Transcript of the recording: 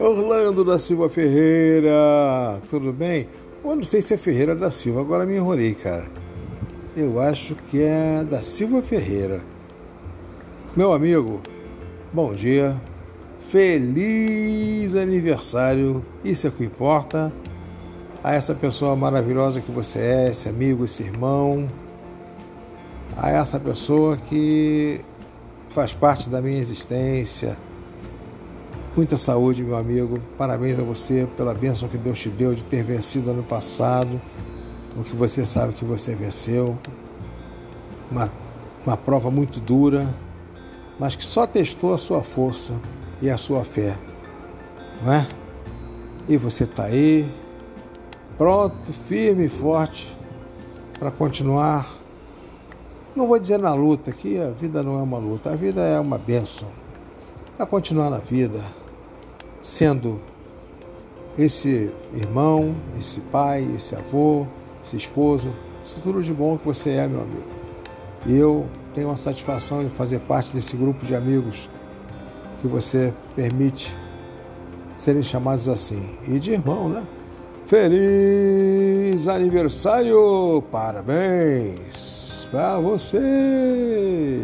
Orlando da Silva Ferreira, tudo bem? Eu não sei se é Ferreira da Silva, agora me enrolei, cara. Eu acho que é da Silva Ferreira. Meu amigo, bom dia, feliz aniversário, isso é o que importa. A essa pessoa maravilhosa que você é, esse amigo, esse irmão, a essa pessoa que faz parte da minha existência. Muita saúde, meu amigo. Parabéns a você pela bênção que Deus te deu de ter vencido ano passado, o que você sabe que você venceu. Uma, uma prova muito dura, mas que só testou a sua força e a sua fé, não é? E você está aí, pronto, firme e forte para continuar não vou dizer na luta, que a vida não é uma luta, a vida é uma bênção. Para continuar na vida, sendo esse irmão, esse pai, esse avô, esse esposo, isso tudo de bom que você é, meu amigo. E eu tenho a satisfação de fazer parte desse grupo de amigos que você permite serem chamados assim. E de irmão, né? Feliz aniversário! Parabéns! para você.